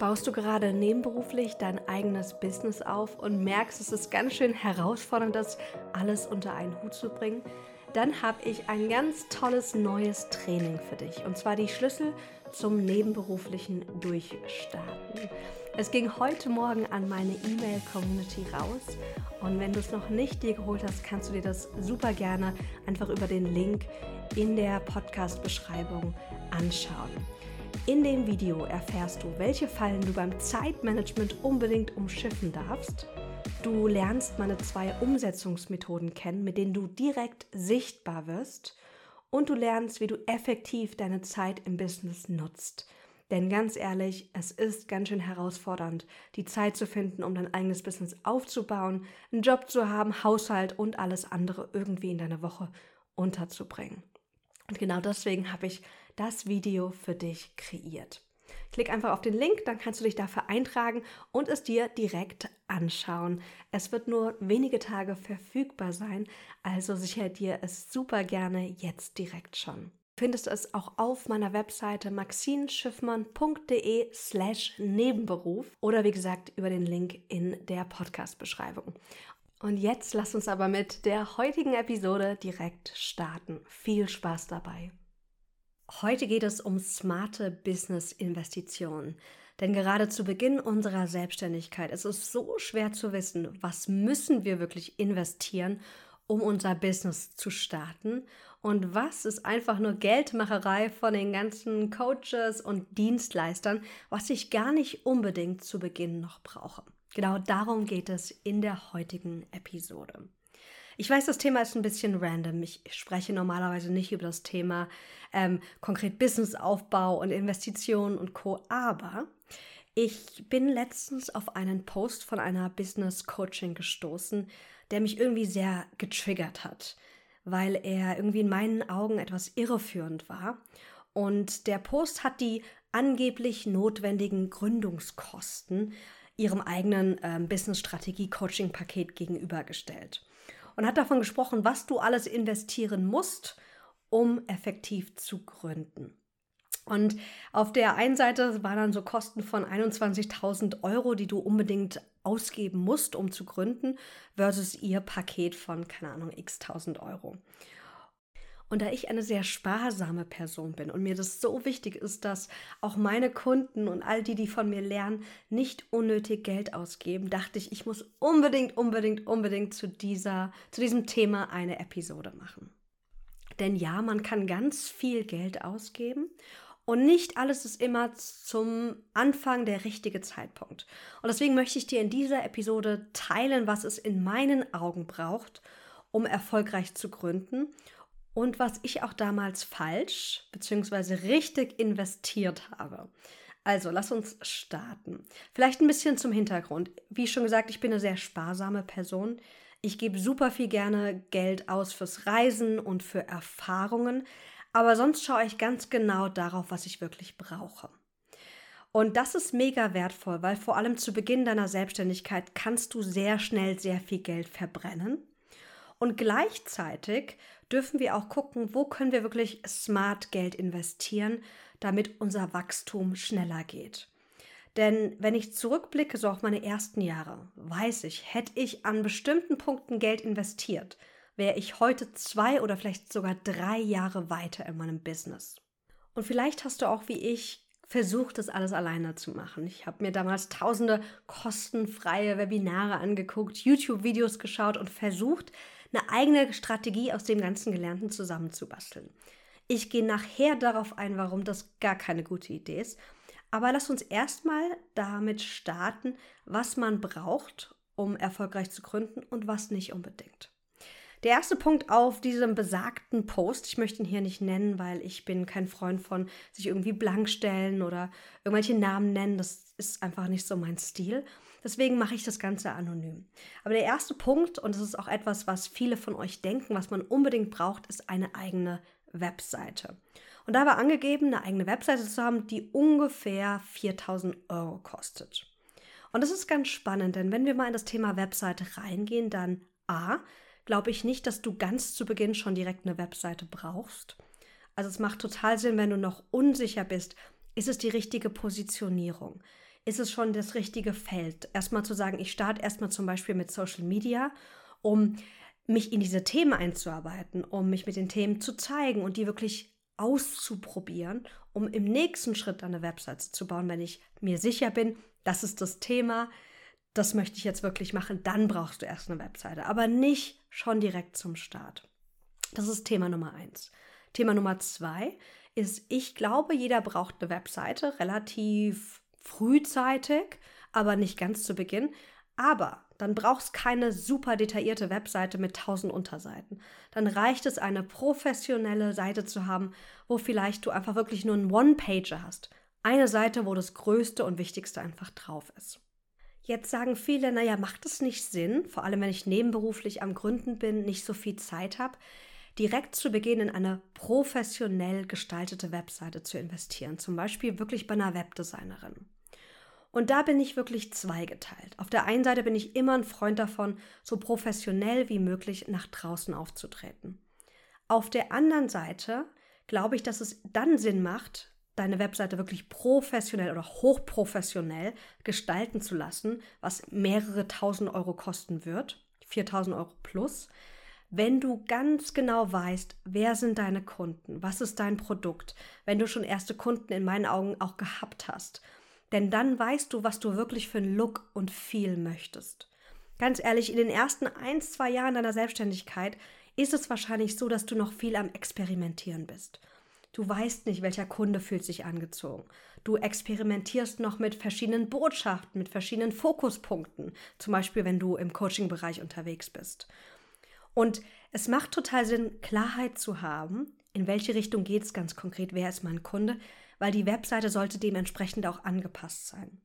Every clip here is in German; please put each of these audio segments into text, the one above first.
Baust du gerade nebenberuflich dein eigenes Business auf und merkst, es ist ganz schön herausfordernd, das alles unter einen Hut zu bringen? Dann habe ich ein ganz tolles neues Training für dich und zwar die Schlüssel zum nebenberuflichen Durchstarten. Es ging heute Morgen an meine E-Mail-Community raus und wenn du es noch nicht dir geholt hast, kannst du dir das super gerne einfach über den Link in der Podcast-Beschreibung anschauen. In dem Video erfährst du, welche Fallen du beim Zeitmanagement unbedingt umschiffen darfst. Du lernst meine zwei Umsetzungsmethoden kennen, mit denen du direkt sichtbar wirst. Und du lernst, wie du effektiv deine Zeit im Business nutzt. Denn ganz ehrlich, es ist ganz schön herausfordernd, die Zeit zu finden, um dein eigenes Business aufzubauen, einen Job zu haben, Haushalt und alles andere irgendwie in deiner Woche unterzubringen. Und genau deswegen habe ich das Video für dich kreiert. Klick einfach auf den Link, dann kannst du dich dafür eintragen und es dir direkt anschauen. Es wird nur wenige Tage verfügbar sein, also sichere dir es super gerne jetzt direkt schon. Findest du es auch auf meiner Webseite maxinschiffmann.de slash Nebenberuf oder wie gesagt über den Link in der Podcast-Beschreibung. Und jetzt lass uns aber mit der heutigen Episode direkt starten. Viel Spaß dabei. Heute geht es um smarte Business-Investitionen. Denn gerade zu Beginn unserer Selbstständigkeit ist es so schwer zu wissen, was müssen wir wirklich investieren, um unser Business zu starten und was ist einfach nur Geldmacherei von den ganzen Coaches und Dienstleistern, was ich gar nicht unbedingt zu Beginn noch brauche. Genau darum geht es in der heutigen Episode. Ich weiß, das Thema ist ein bisschen random. Ich spreche normalerweise nicht über das Thema ähm, konkret Businessaufbau und Investitionen und Co. Aber ich bin letztens auf einen Post von einer Business Coaching gestoßen, der mich irgendwie sehr getriggert hat, weil er irgendwie in meinen Augen etwas irreführend war. Und der Post hat die angeblich notwendigen Gründungskosten ihrem eigenen ähm, Business-Strategie-Coaching-Paket gegenübergestellt und hat davon gesprochen, was du alles investieren musst, um effektiv zu gründen. Und auf der einen Seite waren dann so Kosten von 21.000 Euro, die du unbedingt ausgeben musst, um zu gründen, versus ihr Paket von, keine Ahnung, x 1000 Euro. Und da ich eine sehr sparsame Person bin und mir das so wichtig ist, dass auch meine Kunden und all die, die von mir lernen, nicht unnötig Geld ausgeben, dachte ich, ich muss unbedingt, unbedingt, unbedingt zu, dieser, zu diesem Thema eine Episode machen. Denn ja, man kann ganz viel Geld ausgeben und nicht alles ist immer zum Anfang der richtige Zeitpunkt. Und deswegen möchte ich dir in dieser Episode teilen, was es in meinen Augen braucht, um erfolgreich zu gründen und was ich auch damals falsch bzw. richtig investiert habe. Also, lass uns starten. Vielleicht ein bisschen zum Hintergrund. Wie schon gesagt, ich bin eine sehr sparsame Person. Ich gebe super viel gerne Geld aus fürs Reisen und für Erfahrungen, aber sonst schaue ich ganz genau darauf, was ich wirklich brauche. Und das ist mega wertvoll, weil vor allem zu Beginn deiner Selbstständigkeit kannst du sehr schnell sehr viel Geld verbrennen. Und gleichzeitig dürfen wir auch gucken, wo können wir wirklich smart Geld investieren, damit unser Wachstum schneller geht. Denn wenn ich zurückblicke, so auf meine ersten Jahre, weiß ich, hätte ich an bestimmten Punkten Geld investiert, wäre ich heute zwei oder vielleicht sogar drei Jahre weiter in meinem Business. Und vielleicht hast du auch wie ich versucht, das alles alleine zu machen. Ich habe mir damals tausende kostenfreie Webinare angeguckt, YouTube-Videos geschaut und versucht, eine eigene Strategie aus dem ganzen Gelernten zusammenzubasteln. Ich gehe nachher darauf ein, warum das gar keine gute Idee ist. Aber lass uns erstmal damit starten, was man braucht, um erfolgreich zu gründen und was nicht unbedingt. Der erste Punkt auf diesem besagten Post, ich möchte ihn hier nicht nennen, weil ich bin kein Freund von sich irgendwie blank stellen oder irgendwelche Namen nennen, das ist einfach nicht so mein Stil. Deswegen mache ich das Ganze anonym. Aber der erste Punkt, und das ist auch etwas, was viele von euch denken, was man unbedingt braucht, ist eine eigene Webseite. Und da war angegeben, eine eigene Webseite zu haben, die ungefähr 4000 Euro kostet. Und das ist ganz spannend, denn wenn wir mal in das Thema Webseite reingehen, dann A, glaube ich nicht, dass du ganz zu Beginn schon direkt eine Webseite brauchst. Also es macht total Sinn, wenn du noch unsicher bist, ist es die richtige Positionierung? Ist es schon das richtige Feld. Erstmal zu sagen, ich starte erstmal zum Beispiel mit Social Media, um mich in diese Themen einzuarbeiten, um mich mit den Themen zu zeigen und die wirklich auszuprobieren, um im nächsten Schritt eine Website zu bauen, wenn ich mir sicher bin, das ist das Thema, das möchte ich jetzt wirklich machen, dann brauchst du erst eine Webseite, aber nicht schon direkt zum Start. Das ist Thema Nummer eins. Thema Nummer zwei ist, ich glaube, jeder braucht eine Webseite relativ frühzeitig, aber nicht ganz zu Beginn. Aber dann brauchst keine super detaillierte Webseite mit tausend Unterseiten. Dann reicht es, eine professionelle Seite zu haben, wo vielleicht du einfach wirklich nur einen One-Pager hast. Eine Seite, wo das Größte und Wichtigste einfach drauf ist. Jetzt sagen viele, naja, macht es nicht Sinn, vor allem wenn ich nebenberuflich am Gründen bin, nicht so viel Zeit habe, direkt zu Beginn in eine professionell gestaltete Webseite zu investieren, zum Beispiel wirklich bei einer Webdesignerin. Und da bin ich wirklich zweigeteilt. Auf der einen Seite bin ich immer ein Freund davon, so professionell wie möglich nach draußen aufzutreten. Auf der anderen Seite glaube ich, dass es dann Sinn macht, deine Webseite wirklich professionell oder hochprofessionell gestalten zu lassen, was mehrere tausend Euro kosten wird, 4000 Euro plus, wenn du ganz genau weißt, wer sind deine Kunden, was ist dein Produkt, wenn du schon erste Kunden in meinen Augen auch gehabt hast. Denn dann weißt du, was du wirklich für einen Look und Feel möchtest. Ganz ehrlich, in den ersten ein, zwei Jahren deiner Selbstständigkeit ist es wahrscheinlich so, dass du noch viel am Experimentieren bist. Du weißt nicht, welcher Kunde fühlt sich angezogen. Du experimentierst noch mit verschiedenen Botschaften, mit verschiedenen Fokuspunkten, zum Beispiel wenn du im Coaching-Bereich unterwegs bist. Und es macht total Sinn, Klarheit zu haben, in welche Richtung geht es ganz konkret, wer ist mein Kunde, weil die Webseite sollte dementsprechend auch angepasst sein.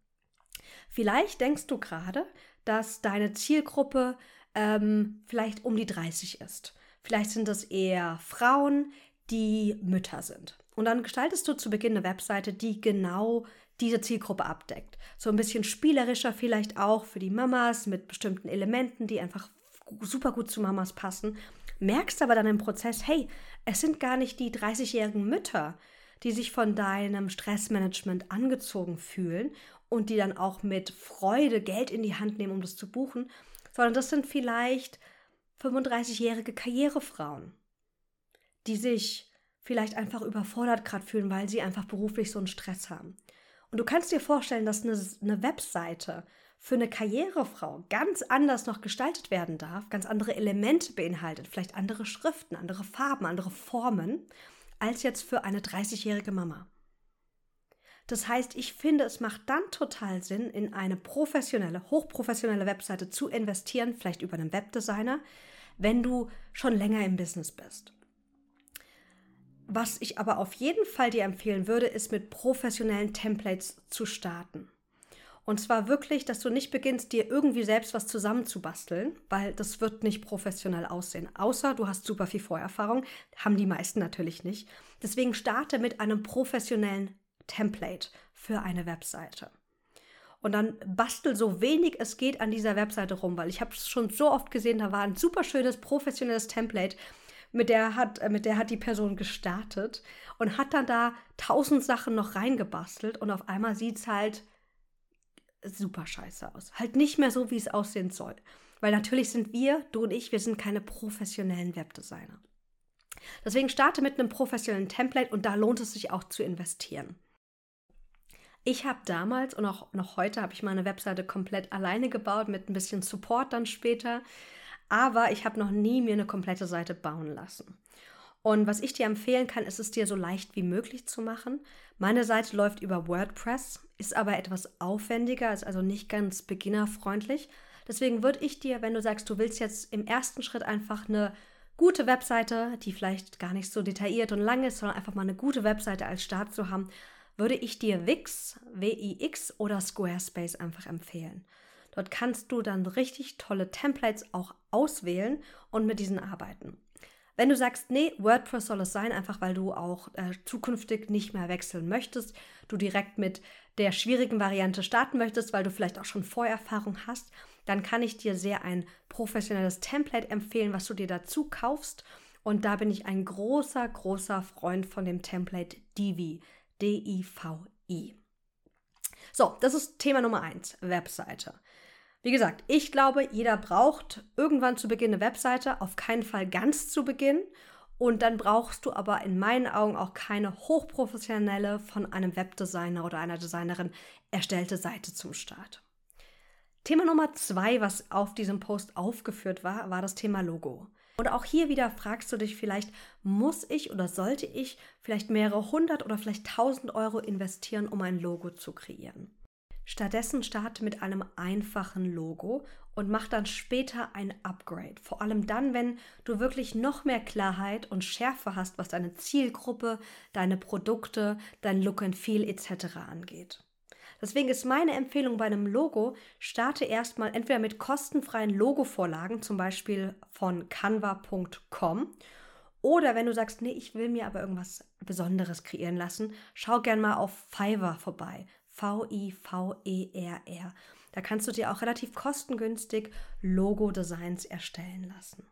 Vielleicht denkst du gerade, dass deine Zielgruppe ähm, vielleicht um die 30 ist. Vielleicht sind es eher Frauen, die Mütter sind. Und dann gestaltest du zu Beginn eine Webseite, die genau diese Zielgruppe abdeckt. So ein bisschen spielerischer vielleicht auch für die Mamas mit bestimmten Elementen, die einfach super gut zu Mamas passen, merkst aber dann im Prozess, hey, es sind gar nicht die 30-jährigen Mütter, die sich von deinem Stressmanagement angezogen fühlen und die dann auch mit Freude Geld in die Hand nehmen, um das zu buchen, sondern das sind vielleicht 35-jährige Karrierefrauen, die sich vielleicht einfach überfordert gerade fühlen, weil sie einfach beruflich so einen Stress haben. Und du kannst dir vorstellen, dass eine, eine Webseite für eine Karrierefrau ganz anders noch gestaltet werden darf, ganz andere Elemente beinhaltet, vielleicht andere Schriften, andere Farben, andere Formen, als jetzt für eine 30-jährige Mama. Das heißt, ich finde, es macht dann total Sinn, in eine professionelle, hochprofessionelle Webseite zu investieren, vielleicht über einen Webdesigner, wenn du schon länger im Business bist. Was ich aber auf jeden Fall dir empfehlen würde, ist mit professionellen Templates zu starten. Und zwar wirklich, dass du nicht beginnst, dir irgendwie selbst was zusammenzubasteln, weil das wird nicht professionell aussehen. Außer du hast super viel Vorerfahrung, haben die meisten natürlich nicht. Deswegen starte mit einem professionellen Template für eine Webseite. Und dann bastel so wenig es geht an dieser Webseite rum, weil ich habe es schon so oft gesehen, da war ein super schönes professionelles Template, mit der hat, äh, mit der hat die Person gestartet und hat dann da tausend Sachen noch reingebastelt und auf einmal sieht es halt super scheiße aus. Halt nicht mehr so, wie es aussehen soll. Weil natürlich sind wir, du und ich, wir sind keine professionellen Webdesigner. Deswegen starte mit einem professionellen Template und da lohnt es sich auch zu investieren. Ich habe damals und auch noch heute habe ich meine Webseite komplett alleine gebaut mit ein bisschen Support dann später, aber ich habe noch nie mir eine komplette Seite bauen lassen. Und was ich dir empfehlen kann, ist es dir so leicht wie möglich zu machen. Meine Seite läuft über WordPress, ist aber etwas aufwendiger, ist also nicht ganz beginnerfreundlich. Deswegen würde ich dir, wenn du sagst, du willst jetzt im ersten Schritt einfach eine gute Webseite, die vielleicht gar nicht so detailliert und lang ist, sondern einfach mal eine gute Webseite als Start zu haben, würde ich dir Wix, W-I-X oder Squarespace einfach empfehlen. Dort kannst du dann richtig tolle Templates auch auswählen und mit diesen arbeiten. Wenn du sagst, nee, WordPress soll es sein, einfach weil du auch äh, zukünftig nicht mehr wechseln möchtest, du direkt mit der schwierigen Variante starten möchtest, weil du vielleicht auch schon Vorerfahrung hast, dann kann ich dir sehr ein professionelles Template empfehlen, was du dir dazu kaufst. Und da bin ich ein großer, großer Freund von dem Template Divi. D-I-V-I. So, das ist Thema Nummer eins, Webseite. Wie gesagt, ich glaube, jeder braucht irgendwann zu Beginn eine Webseite, auf keinen Fall ganz zu Beginn. Und dann brauchst du aber in meinen Augen auch keine hochprofessionelle von einem Webdesigner oder einer Designerin erstellte Seite zum Start. Thema Nummer zwei, was auf diesem Post aufgeführt war, war das Thema Logo. Und auch hier wieder fragst du dich vielleicht, muss ich oder sollte ich vielleicht mehrere hundert oder vielleicht tausend Euro investieren, um ein Logo zu kreieren? Stattdessen starte mit einem einfachen Logo und mach dann später ein Upgrade. Vor allem dann, wenn du wirklich noch mehr Klarheit und Schärfe hast, was deine Zielgruppe, deine Produkte, dein Look and Feel etc. angeht. Deswegen ist meine Empfehlung bei einem Logo, starte erstmal entweder mit kostenfreien Logovorlagen, zum Beispiel von canva.com. Oder wenn du sagst, nee, ich will mir aber irgendwas Besonderes kreieren lassen, schau gern mal auf Fiverr vorbei. V-I-V-E-R-R. Da kannst du dir auch relativ kostengünstig Logo-Designs erstellen lassen.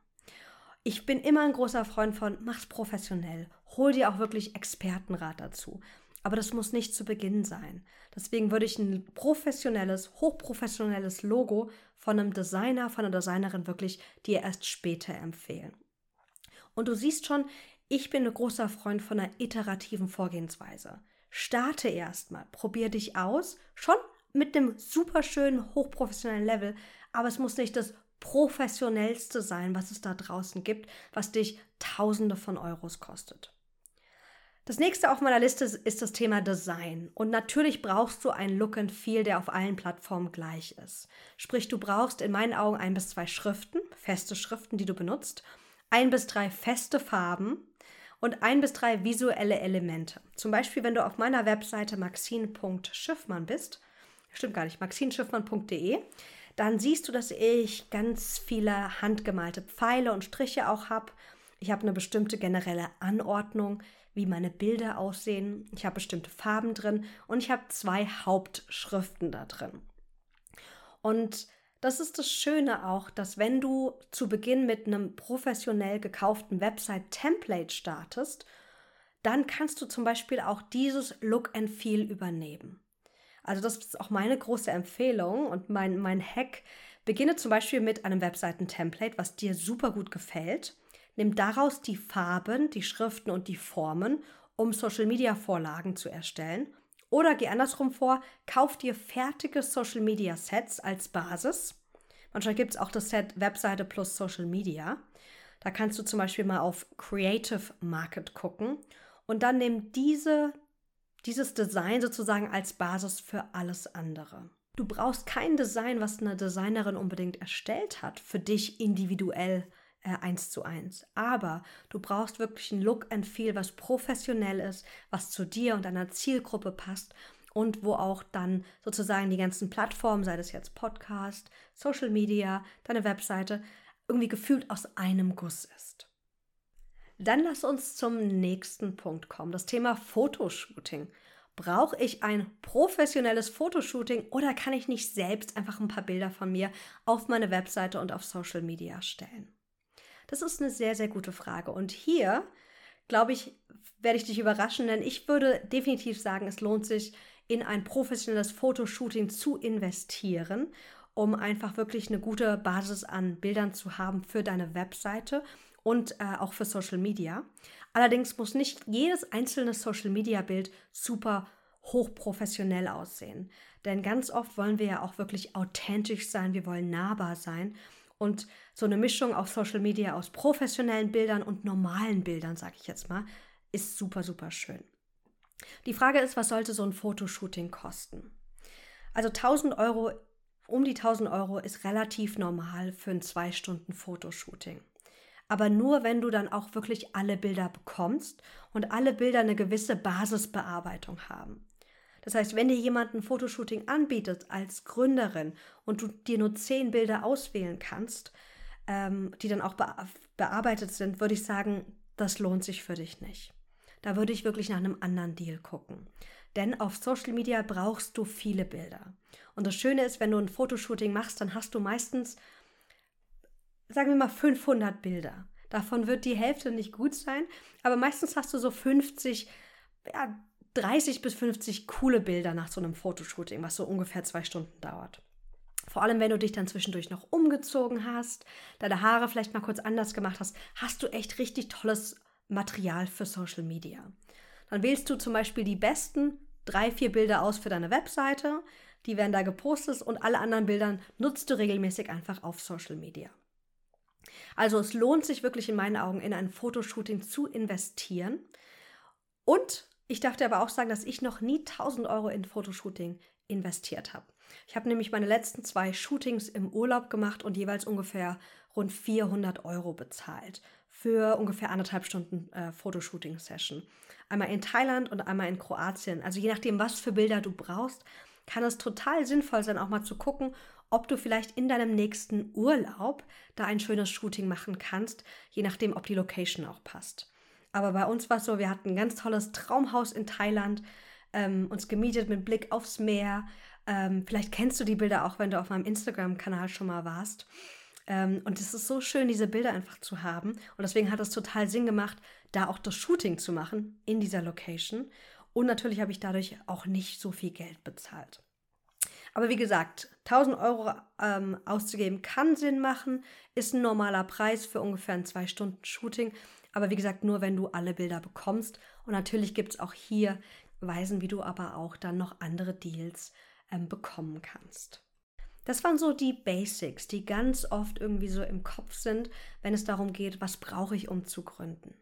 Ich bin immer ein großer Freund von, mach's professionell. Hol dir auch wirklich Expertenrat dazu. Aber das muss nicht zu Beginn sein. Deswegen würde ich ein professionelles, hochprofessionelles Logo von einem Designer, von einer Designerin wirklich dir erst später empfehlen. Und du siehst schon, ich bin ein großer Freund von einer iterativen Vorgehensweise. Starte erstmal, probier dich aus, schon mit einem super schönen, hochprofessionellen Level, aber es muss nicht das professionellste sein, was es da draußen gibt, was dich Tausende von Euros kostet. Das nächste auf meiner Liste ist das Thema Design. Und natürlich brauchst du ein Look and Feel, der auf allen Plattformen gleich ist. Sprich, du brauchst in meinen Augen ein bis zwei Schriften, feste Schriften, die du benutzt, ein bis drei feste Farben und ein bis drei visuelle Elemente. Zum Beispiel, wenn du auf meiner Webseite maxine.schiffmann bist, stimmt gar nicht, maxineschiffmann.de, dann siehst du, dass ich ganz viele handgemalte Pfeile und Striche auch habe. Ich habe eine bestimmte generelle Anordnung wie meine Bilder aussehen. Ich habe bestimmte Farben drin und ich habe zwei Hauptschriften da drin. Und das ist das Schöne auch, dass wenn du zu Beginn mit einem professionell gekauften Website-Template startest, dann kannst du zum Beispiel auch dieses Look and Feel übernehmen. Also das ist auch meine große Empfehlung und mein, mein Hack. Beginne zum Beispiel mit einem Webseiten-Template, was dir super gut gefällt Nimm daraus die Farben, die Schriften und die Formen, um Social-Media-Vorlagen zu erstellen. Oder geh andersrum vor, kauf dir fertige Social-Media-Sets als Basis. Manchmal gibt es auch das Set Webseite plus Social Media. Da kannst du zum Beispiel mal auf Creative Market gucken und dann nimm diese, dieses Design sozusagen als Basis für alles andere. Du brauchst kein Design, was eine Designerin unbedingt erstellt hat, für dich individuell eins zu eins. Aber du brauchst wirklich ein Look and Feel, was professionell ist, was zu dir und deiner Zielgruppe passt und wo auch dann sozusagen die ganzen Plattformen, sei das jetzt Podcast, Social Media, deine Webseite, irgendwie gefühlt aus einem Guss ist. Dann lass uns zum nächsten Punkt kommen, das Thema Fotoshooting. Brauche ich ein professionelles Fotoshooting oder kann ich nicht selbst einfach ein paar Bilder von mir auf meine Webseite und auf Social Media stellen? Das ist eine sehr, sehr gute Frage. Und hier, glaube ich, werde ich dich überraschen, denn ich würde definitiv sagen, es lohnt sich, in ein professionelles Fotoshooting zu investieren, um einfach wirklich eine gute Basis an Bildern zu haben für deine Webseite und äh, auch für Social Media. Allerdings muss nicht jedes einzelne Social Media Bild super hochprofessionell aussehen. Denn ganz oft wollen wir ja auch wirklich authentisch sein, wir wollen nahbar sein. Und so eine Mischung auf Social Media aus professionellen Bildern und normalen Bildern, sage ich jetzt mal, ist super, super schön. Die Frage ist, was sollte so ein Fotoshooting kosten? Also 1000 Euro, um die 1000 Euro ist relativ normal für ein zwei Stunden Fotoshooting. Aber nur, wenn du dann auch wirklich alle Bilder bekommst und alle Bilder eine gewisse Basisbearbeitung haben. Das heißt, wenn dir jemand ein Fotoshooting anbietet als Gründerin und du dir nur zehn Bilder auswählen kannst, ähm, die dann auch be bearbeitet sind, würde ich sagen, das lohnt sich für dich nicht. Da würde ich wirklich nach einem anderen Deal gucken. Denn auf Social Media brauchst du viele Bilder. Und das Schöne ist, wenn du ein Fotoshooting machst, dann hast du meistens, sagen wir mal, 500 Bilder. Davon wird die Hälfte nicht gut sein, aber meistens hast du so 50 ja, 30 bis 50 coole Bilder nach so einem Fotoshooting, was so ungefähr zwei Stunden dauert. Vor allem, wenn du dich dann zwischendurch noch umgezogen hast, deine Haare vielleicht mal kurz anders gemacht hast, hast du echt richtig tolles Material für Social Media. Dann wählst du zum Beispiel die besten drei, vier Bilder aus für deine Webseite. Die werden da gepostet und alle anderen Bilder nutzt du regelmäßig einfach auf Social Media. Also es lohnt sich wirklich in meinen Augen in ein Fotoshooting zu investieren. Und ich darf dir aber auch sagen, dass ich noch nie 1000 Euro in Fotoshooting investiert habe. Ich habe nämlich meine letzten zwei Shootings im Urlaub gemacht und jeweils ungefähr rund 400 Euro bezahlt für ungefähr anderthalb Stunden äh, Fotoshooting-Session. Einmal in Thailand und einmal in Kroatien. Also je nachdem, was für Bilder du brauchst, kann es total sinnvoll sein, auch mal zu gucken, ob du vielleicht in deinem nächsten Urlaub da ein schönes Shooting machen kannst, je nachdem, ob die Location auch passt. Aber bei uns war es so, wir hatten ein ganz tolles Traumhaus in Thailand, ähm, uns gemietet mit Blick aufs Meer. Ähm, vielleicht kennst du die Bilder auch, wenn du auf meinem Instagram-Kanal schon mal warst. Ähm, und es ist so schön, diese Bilder einfach zu haben. Und deswegen hat es total Sinn gemacht, da auch das Shooting zu machen in dieser Location. Und natürlich habe ich dadurch auch nicht so viel Geld bezahlt. Aber wie gesagt, 1000 Euro ähm, auszugeben kann Sinn machen, ist ein normaler Preis für ungefähr ein 2-Stunden-Shooting. Aber wie gesagt, nur wenn du alle Bilder bekommst. Und natürlich gibt es auch hier Weisen, wie du aber auch dann noch andere Deals ähm, bekommen kannst. Das waren so die Basics, die ganz oft irgendwie so im Kopf sind, wenn es darum geht, was brauche ich, um zu gründen.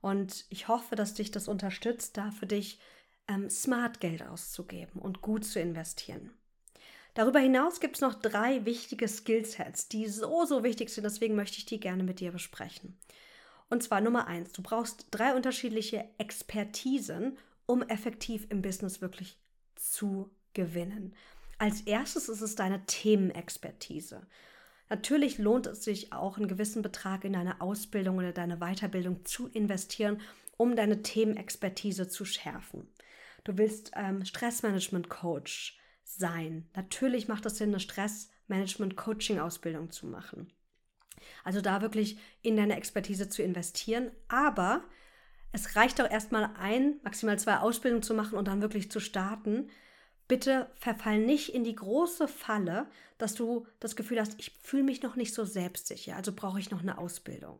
Und ich hoffe, dass dich das unterstützt, da für dich ähm, smart Geld auszugeben und gut zu investieren. Darüber hinaus gibt es noch drei wichtige Skillsets, die so, so wichtig sind, deswegen möchte ich die gerne mit dir besprechen. Und zwar Nummer eins, du brauchst drei unterschiedliche Expertisen, um effektiv im Business wirklich zu gewinnen. Als erstes ist es deine Themenexpertise. Natürlich lohnt es sich auch, einen gewissen Betrag in deine Ausbildung oder deine Weiterbildung zu investieren, um deine Themenexpertise zu schärfen. Du willst ähm, Stressmanagement-Coach sein. Natürlich macht es Sinn, eine Stressmanagement-Coaching-Ausbildung zu machen. Also da wirklich in deine Expertise zu investieren. Aber es reicht auch erstmal ein, maximal zwei Ausbildungen zu machen und dann wirklich zu starten. Bitte verfall nicht in die große Falle, dass du das Gefühl hast, ich fühle mich noch nicht so selbstsicher, also brauche ich noch eine Ausbildung.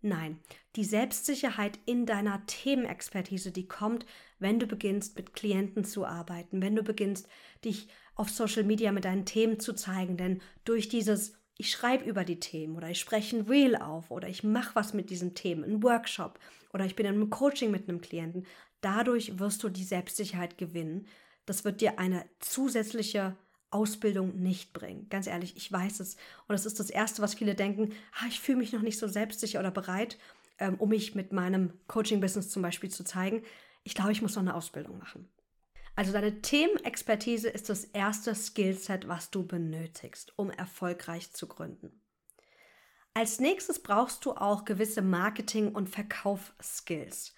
Nein, die Selbstsicherheit in deiner Themenexpertise, die kommt, wenn du beginnst, mit Klienten zu arbeiten, wenn du beginnst, dich auf Social Media mit deinen Themen zu zeigen. Denn durch dieses ich schreibe über die Themen oder ich spreche ein Reel auf oder ich mache was mit diesen Themen, einen Workshop oder ich bin in einem Coaching mit einem Klienten. Dadurch wirst du die Selbstsicherheit gewinnen. Das wird dir eine zusätzliche Ausbildung nicht bringen. Ganz ehrlich, ich weiß es. Und das ist das Erste, was viele denken, ah, ich fühle mich noch nicht so selbstsicher oder bereit, ähm, um mich mit meinem Coaching-Business zum Beispiel zu zeigen. Ich glaube, ich muss noch eine Ausbildung machen. Also deine Themenexpertise ist das erste Skillset, was du benötigst, um erfolgreich zu gründen. Als nächstes brauchst du auch gewisse Marketing- und Verkaufsskills.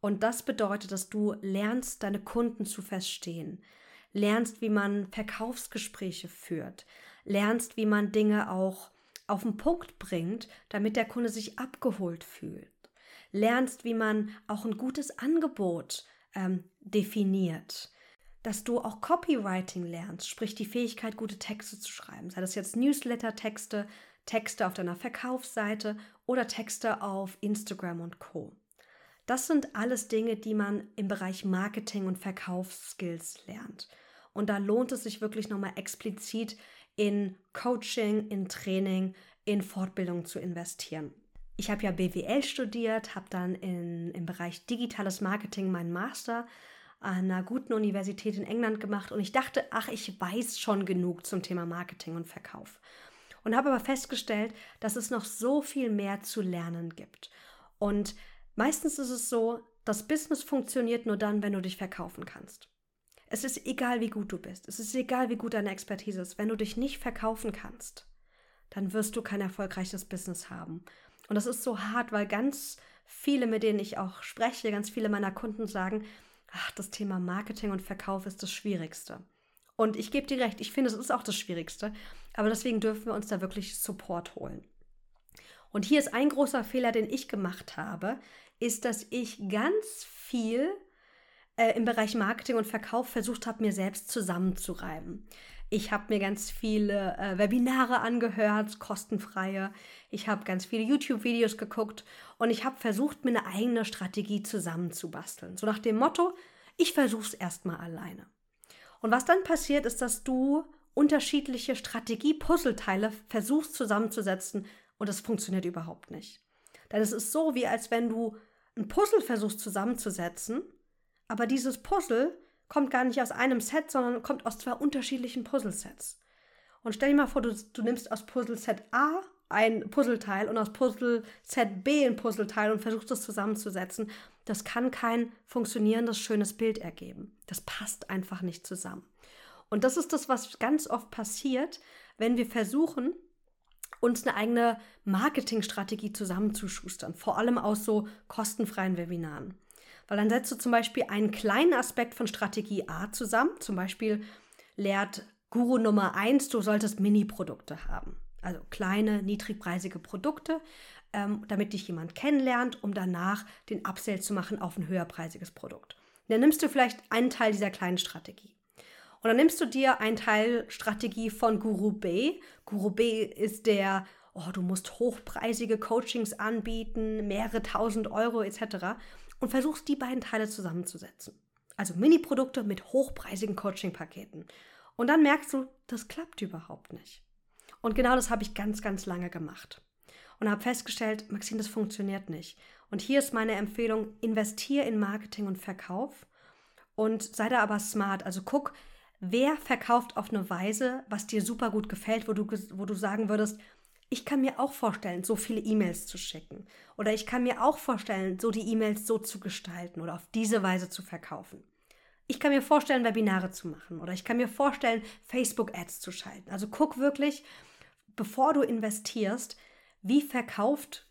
Und das bedeutet, dass du lernst, deine Kunden zu verstehen, lernst, wie man Verkaufsgespräche führt, lernst, wie man Dinge auch auf den Punkt bringt, damit der Kunde sich abgeholt fühlt, lernst, wie man auch ein gutes Angebot ähm, definiert. Dass du auch Copywriting lernst, sprich die Fähigkeit, gute Texte zu schreiben. Sei das jetzt Newsletter-Texte, Texte auf deiner Verkaufsseite oder Texte auf Instagram und Co. Das sind alles Dinge, die man im Bereich Marketing und Verkaufsskills lernt. Und da lohnt es sich wirklich nochmal explizit in Coaching, in Training, in Fortbildung zu investieren ich habe ja BWL studiert, habe dann in, im Bereich digitales Marketing meinen Master an einer guten Universität in England gemacht und ich dachte, ach, ich weiß schon genug zum Thema Marketing und Verkauf. Und habe aber festgestellt, dass es noch so viel mehr zu lernen gibt. Und meistens ist es so, das Business funktioniert nur dann, wenn du dich verkaufen kannst. Es ist egal, wie gut du bist. Es ist egal, wie gut deine Expertise ist. Wenn du dich nicht verkaufen kannst, dann wirst du kein erfolgreiches Business haben. Und das ist so hart, weil ganz viele, mit denen ich auch spreche, ganz viele meiner Kunden sagen, ach, das Thema Marketing und Verkauf ist das Schwierigste. Und ich gebe dir recht, ich finde, es ist auch das Schwierigste. Aber deswegen dürfen wir uns da wirklich Support holen. Und hier ist ein großer Fehler, den ich gemacht habe, ist, dass ich ganz viel äh, im Bereich Marketing und Verkauf versucht habe, mir selbst zusammenzureiben. Ich habe mir ganz viele äh, Webinare angehört, kostenfreie. Ich habe ganz viele YouTube-Videos geguckt und ich habe versucht, mir eine eigene Strategie zusammenzubasteln. So nach dem Motto, ich versuche es erstmal alleine. Und was dann passiert, ist, dass du unterschiedliche Strategie-Puzzleteile versuchst zusammenzusetzen und es funktioniert überhaupt nicht. Denn es ist so, wie als wenn du ein Puzzle versuchst zusammenzusetzen, aber dieses Puzzle kommt gar nicht aus einem Set, sondern kommt aus zwei unterschiedlichen Puzzlesets. Und stell dir mal vor, du, du nimmst aus Puzzleset A ein Puzzleteil und aus Puzzleset B ein Puzzleteil und versuchst das zusammenzusetzen. Das kann kein funktionierendes, schönes Bild ergeben. Das passt einfach nicht zusammen. Und das ist das, was ganz oft passiert, wenn wir versuchen, uns eine eigene Marketingstrategie zusammenzuschustern, vor allem aus so kostenfreien Webinaren. Weil dann setzt du zum Beispiel einen kleinen Aspekt von Strategie A zusammen. Zum Beispiel lehrt Guru Nummer 1, du solltest Mini-Produkte haben. Also kleine, niedrigpreisige Produkte, ähm, damit dich jemand kennenlernt, um danach den Upsell zu machen auf ein höherpreisiges Produkt. Dann nimmst du vielleicht einen Teil dieser kleinen Strategie. Und dann nimmst du dir einen Teil Strategie von Guru B. Guru B ist der, oh, du musst hochpreisige Coachings anbieten, mehrere tausend Euro etc und versuchst die beiden Teile zusammenzusetzen. Also Mini-Produkte mit hochpreisigen Coaching-Paketen. Und dann merkst du, das klappt überhaupt nicht. Und genau das habe ich ganz, ganz lange gemacht. Und habe festgestellt, Maxine, das funktioniert nicht. Und hier ist meine Empfehlung, investier in Marketing und Verkauf und sei da aber smart. Also guck, wer verkauft auf eine Weise, was dir super gut gefällt, wo du, wo du sagen würdest, ich kann mir auch vorstellen, so viele E-Mails zu schicken. Oder ich kann mir auch vorstellen, so die E-Mails so zu gestalten oder auf diese Weise zu verkaufen. Ich kann mir vorstellen, Webinare zu machen. Oder ich kann mir vorstellen, Facebook-Ads zu schalten. Also guck wirklich, bevor du investierst, wie verkauft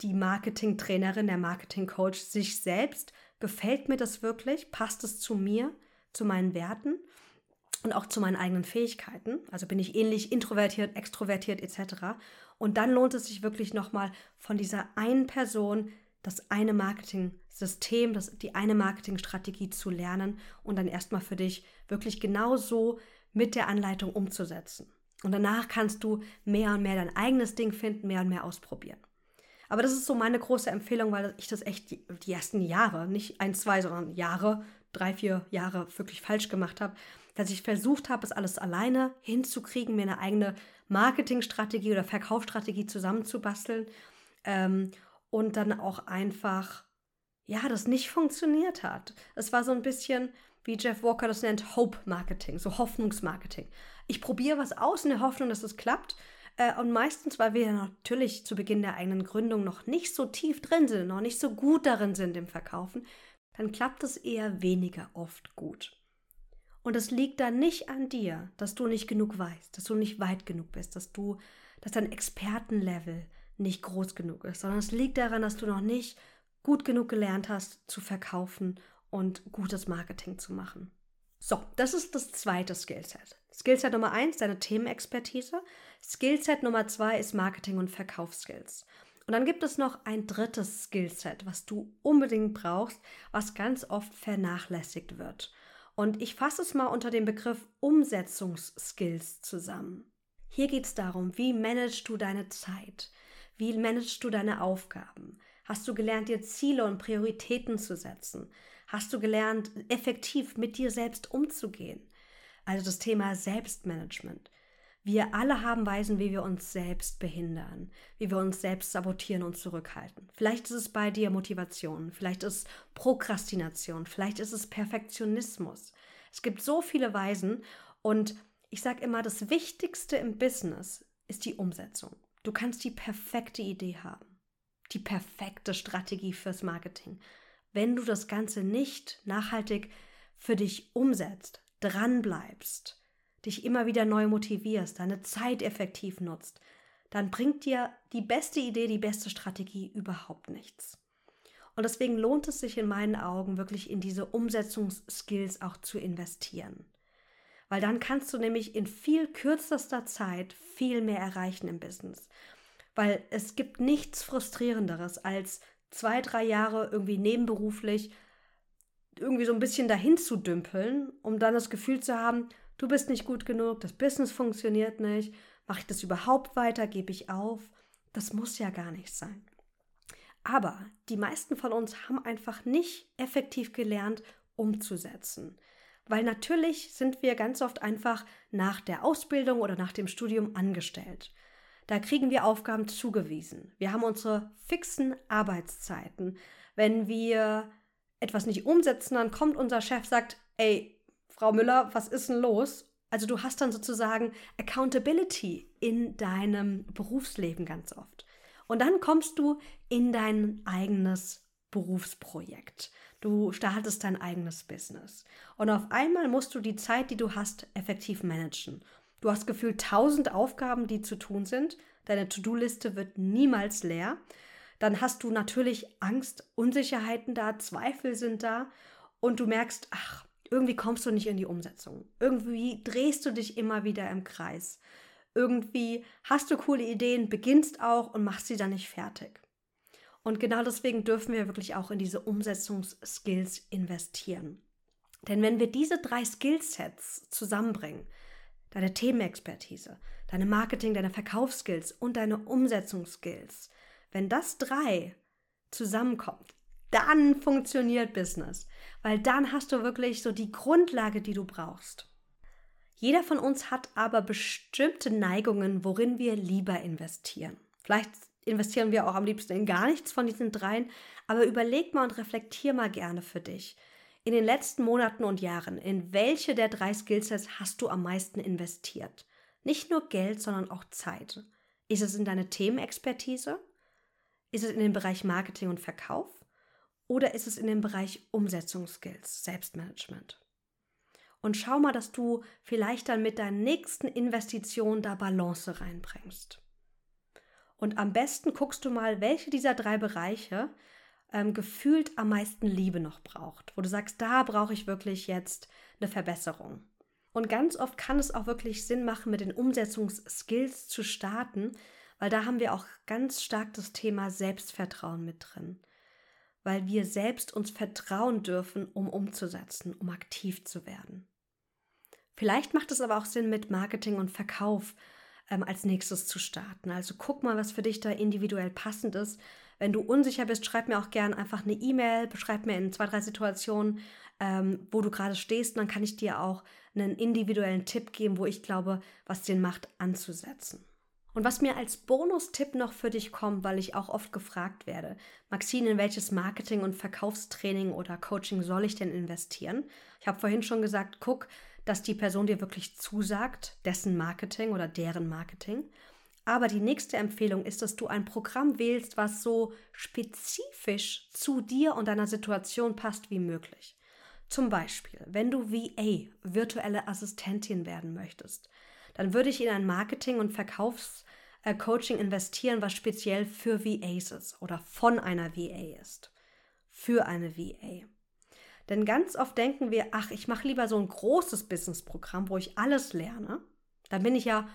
die Marketing-Trainerin, der Marketing-Coach sich selbst? Gefällt mir das wirklich? Passt es zu mir, zu meinen Werten? Und auch zu meinen eigenen Fähigkeiten. Also bin ich ähnlich introvertiert, extrovertiert etc. Und dann lohnt es sich wirklich nochmal von dieser einen Person das eine Marketing-System, die eine Marketingstrategie zu lernen und dann erstmal für dich wirklich genau so mit der Anleitung umzusetzen. Und danach kannst du mehr und mehr dein eigenes Ding finden, mehr und mehr ausprobieren. Aber das ist so meine große Empfehlung, weil ich das echt die, die ersten Jahre, nicht ein, zwei, sondern Jahre, drei, vier Jahre wirklich falsch gemacht habe, dass ich versucht habe, es alles alleine hinzukriegen, mir eine eigene Marketingstrategie oder Verkaufsstrategie zusammenzubasteln ähm, und dann auch einfach, ja, das nicht funktioniert hat. Es war so ein bisschen, wie Jeff Walker das nennt, Hope Marketing, so Hoffnungsmarketing. Ich probiere was aus in der Hoffnung, dass es klappt. Äh, und meistens, weil wir natürlich zu Beginn der eigenen Gründung noch nicht so tief drin sind, noch nicht so gut darin sind im Verkaufen, dann klappt es eher weniger oft gut. Und es liegt dann nicht an dir, dass du nicht genug weißt, dass du nicht weit genug bist, dass du, dass dein Expertenlevel nicht groß genug ist, sondern es liegt daran, dass du noch nicht gut genug gelernt hast zu verkaufen und gutes Marketing zu machen. So, das ist das zweite Skillset. Skillset Nummer eins, deine Themenexpertise. Skillset Nummer zwei ist Marketing und Verkaufsskills. Und dann gibt es noch ein drittes Skillset, was du unbedingt brauchst, was ganz oft vernachlässigt wird. Und ich fasse es mal unter dem Begriff Umsetzungsskills zusammen. Hier geht es darum, wie managst du deine Zeit? Wie managst du deine Aufgaben? Hast du gelernt, dir Ziele und Prioritäten zu setzen? Hast du gelernt, effektiv mit dir selbst umzugehen? Also das Thema Selbstmanagement. Wir alle haben Weisen, wie wir uns selbst behindern, wie wir uns selbst sabotieren und zurückhalten. Vielleicht ist es bei dir Motivation, vielleicht ist es Prokrastination, vielleicht ist es Perfektionismus. Es gibt so viele Weisen und ich sage immer, das Wichtigste im Business ist die Umsetzung. Du kannst die perfekte Idee haben, die perfekte Strategie fürs Marketing. Wenn du das Ganze nicht nachhaltig für dich umsetzt, dranbleibst, dich immer wieder neu motivierst, deine Zeit effektiv nutzt, dann bringt dir die beste Idee, die beste Strategie überhaupt nichts. Und deswegen lohnt es sich in meinen Augen wirklich in diese Umsetzungsskills auch zu investieren. Weil dann kannst du nämlich in viel kürzester Zeit viel mehr erreichen im Business. Weil es gibt nichts Frustrierenderes als zwei, drei Jahre irgendwie nebenberuflich irgendwie so ein bisschen dahin zu dümpeln, um dann das Gefühl zu haben, du bist nicht gut genug, das Business funktioniert nicht, mache ich das überhaupt weiter, gebe ich auf? Das muss ja gar nicht sein. Aber die meisten von uns haben einfach nicht effektiv gelernt, umzusetzen. Weil natürlich sind wir ganz oft einfach nach der Ausbildung oder nach dem Studium angestellt. Da kriegen wir Aufgaben zugewiesen. Wir haben unsere fixen Arbeitszeiten. Wenn wir etwas nicht umsetzen, dann kommt unser Chef, sagt, ey, Frau Müller, was ist denn los? Also du hast dann sozusagen Accountability in deinem Berufsleben ganz oft. Und dann kommst du in dein eigenes Berufsprojekt. Du startest dein eigenes Business. Und auf einmal musst du die Zeit, die du hast, effektiv managen. Du hast gefühlt tausend Aufgaben, die zu tun sind. Deine To-Do-Liste wird niemals leer. Dann hast du natürlich Angst, Unsicherheiten da, Zweifel sind da. Und du merkst, ach, irgendwie kommst du nicht in die Umsetzung. Irgendwie drehst du dich immer wieder im Kreis. Irgendwie hast du coole Ideen, beginnst auch und machst sie dann nicht fertig. Und genau deswegen dürfen wir wirklich auch in diese Umsetzungsskills investieren. Denn wenn wir diese drei Skillsets zusammenbringen, deine Themenexpertise, deine Marketing, deine Verkaufsskills und deine Umsetzungsskills, wenn das drei zusammenkommt, dann funktioniert Business, weil dann hast du wirklich so die Grundlage, die du brauchst. Jeder von uns hat aber bestimmte Neigungen, worin wir lieber investieren. Vielleicht investieren wir auch am liebsten in gar nichts von diesen dreien, aber überleg mal und reflektier mal gerne für dich. In den letzten Monaten und Jahren, in welche der drei Skillsets hast du am meisten investiert? Nicht nur Geld, sondern auch Zeit. Ist es in deine Themenexpertise? Ist es in den Bereich Marketing und Verkauf? Oder ist es in den Bereich Umsetzungsskills, Selbstmanagement? Und schau mal, dass du vielleicht dann mit deinen nächsten Investitionen da Balance reinbringst. Und am besten guckst du mal, welche dieser drei Bereiche ähm, gefühlt am meisten Liebe noch braucht, wo du sagst, da brauche ich wirklich jetzt eine Verbesserung. Und ganz oft kann es auch wirklich Sinn machen, mit den Umsetzungsskills zu starten, weil da haben wir auch ganz stark das Thema Selbstvertrauen mit drin. Weil wir selbst uns vertrauen dürfen, um umzusetzen, um aktiv zu werden. Vielleicht macht es aber auch Sinn, mit Marketing und Verkauf ähm, als nächstes zu starten. Also guck mal, was für dich da individuell passend ist. Wenn du unsicher bist, schreib mir auch gerne einfach eine E-Mail, beschreib mir in zwei, drei Situationen, ähm, wo du gerade stehst. Und dann kann ich dir auch einen individuellen Tipp geben, wo ich glaube, was den macht, anzusetzen. Und was mir als Bonustipp noch für dich kommt, weil ich auch oft gefragt werde, Maxine, in welches Marketing- und Verkaufstraining oder Coaching soll ich denn investieren? Ich habe vorhin schon gesagt, guck, dass die Person dir wirklich zusagt, dessen Marketing oder deren Marketing. Aber die nächste Empfehlung ist, dass du ein Programm wählst, was so spezifisch zu dir und deiner Situation passt wie möglich. Zum Beispiel, wenn du VA, virtuelle Assistentin werden möchtest, dann würde ich in ein Marketing- und Verkaufscoaching investieren, was speziell für VAs ist oder von einer VA ist. Für eine VA. Denn ganz oft denken wir, ach, ich mache lieber so ein großes Businessprogramm, wo ich alles lerne. Dann bin ich ja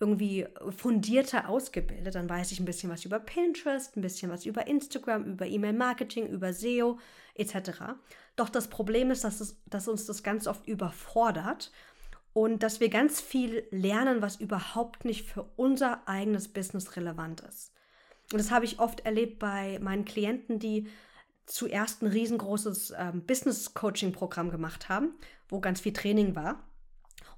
irgendwie fundierter ausgebildet. Dann weiß ich ein bisschen was über Pinterest, ein bisschen was über Instagram, über E-Mail-Marketing, über SEO etc. Doch das Problem ist, dass, es, dass uns das ganz oft überfordert und dass wir ganz viel lernen, was überhaupt nicht für unser eigenes Business relevant ist. Und das habe ich oft erlebt bei meinen Klienten, die zuerst ein riesengroßes ähm, Business-Coaching-Programm gemacht haben, wo ganz viel Training war.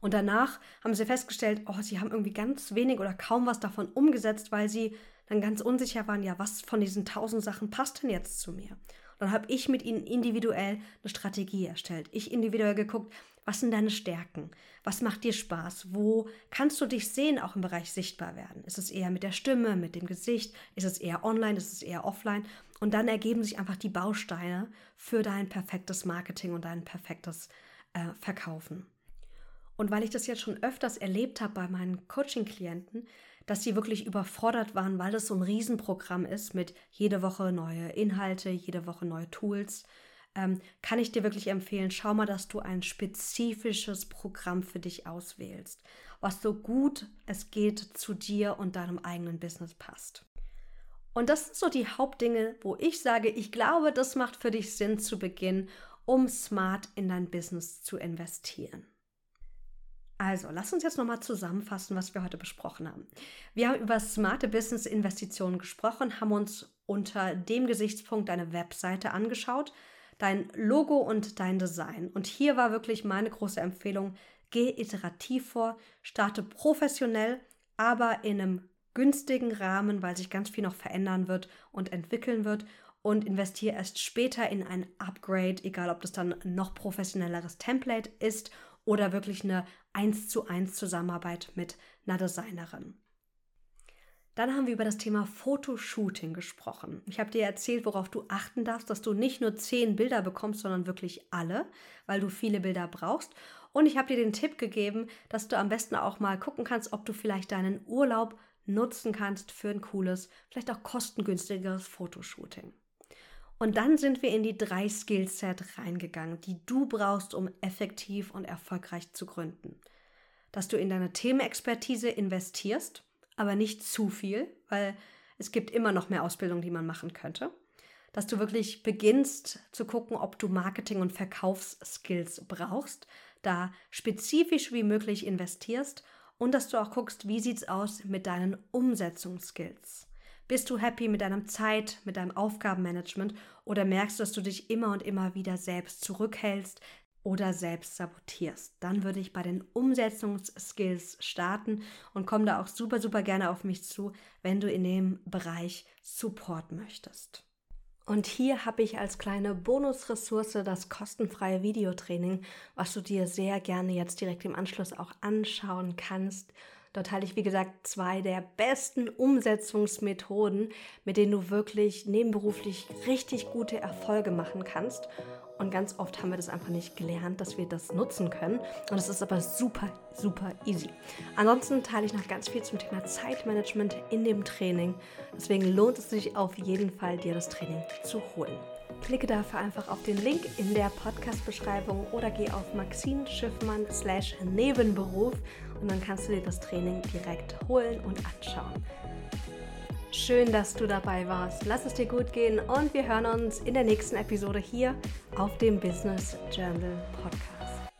Und danach haben sie festgestellt, oh, sie haben irgendwie ganz wenig oder kaum was davon umgesetzt, weil sie dann ganz unsicher waren, ja, was von diesen tausend Sachen passt denn jetzt zu mir? Und dann habe ich mit ihnen individuell eine Strategie erstellt. Ich individuell geguckt, was sind deine Stärken? Was macht dir Spaß? Wo kannst du dich sehen, auch im Bereich sichtbar werden? Ist es eher mit der Stimme, mit dem Gesicht? Ist es eher online? Ist es eher offline? Und dann ergeben sich einfach die Bausteine für dein perfektes Marketing und dein perfektes äh, Verkaufen. Und weil ich das jetzt schon öfters erlebt habe bei meinen Coaching-Klienten, dass sie wirklich überfordert waren, weil es so ein Riesenprogramm ist mit jede Woche neue Inhalte, jede Woche neue Tools, ähm, kann ich dir wirklich empfehlen, schau mal, dass du ein spezifisches Programm für dich auswählst, was so gut es geht zu dir und deinem eigenen Business passt. Und das sind so die Hauptdinge, wo ich sage, ich glaube, das macht für dich Sinn zu Beginn um smart in dein Business zu investieren. Also, lass uns jetzt nochmal zusammenfassen, was wir heute besprochen haben. Wir haben über smarte Business-Investitionen gesprochen, haben uns unter dem Gesichtspunkt deine Webseite angeschaut, dein Logo und dein Design. Und hier war wirklich meine große Empfehlung, geh iterativ vor, starte professionell, aber in einem günstigen Rahmen, weil sich ganz viel noch verändern wird und entwickeln wird und investiere erst später in ein Upgrade, egal ob das dann noch professionelleres Template ist oder wirklich eine 1 zu 1 Zusammenarbeit mit einer Designerin. Dann haben wir über das Thema Fotoshooting gesprochen. Ich habe dir erzählt, worauf du achten darfst, dass du nicht nur zehn Bilder bekommst, sondern wirklich alle, weil du viele Bilder brauchst. Und ich habe dir den Tipp gegeben, dass du am besten auch mal gucken kannst, ob du vielleicht deinen Urlaub nutzen kannst für ein cooles, vielleicht auch kostengünstigeres Fotoshooting. Und dann sind wir in die drei Skillset reingegangen, die du brauchst, um effektiv und erfolgreich zu gründen. Dass du in deine Themenexpertise investierst, aber nicht zu viel, weil es gibt immer noch mehr Ausbildung, die man machen könnte. Dass du wirklich beginnst zu gucken, ob du Marketing- und Verkaufsskills brauchst, da spezifisch wie möglich investierst und dass du auch guckst, wie sieht es aus mit deinen Umsetzungsskills. Bist du happy mit deinem Zeit, mit deinem Aufgabenmanagement oder merkst du, dass du dich immer und immer wieder selbst zurückhältst, oder selbst sabotierst, dann würde ich bei den Umsetzungsskills starten und komm da auch super, super gerne auf mich zu, wenn du in dem Bereich Support möchtest. Und hier habe ich als kleine Bonusressource das kostenfreie Videotraining, was du dir sehr gerne jetzt direkt im Anschluss auch anschauen kannst. Dort teile ich, wie gesagt, zwei der besten Umsetzungsmethoden, mit denen du wirklich nebenberuflich richtig gute Erfolge machen kannst. Und ganz oft haben wir das einfach nicht gelernt, dass wir das nutzen können. Und es ist aber super, super easy. Ansonsten teile ich noch ganz viel zum Thema Zeitmanagement in dem Training. Deswegen lohnt es sich auf jeden Fall, dir das Training zu holen. Klicke dafür einfach auf den Link in der Podcast-Beschreibung oder geh auf maxinschiffmann slash Nebenberuf und dann kannst du dir das Training direkt holen und anschauen. Schön, dass du dabei warst. Lass es dir gut gehen und wir hören uns in der nächsten Episode hier auf dem Business Journal Podcast.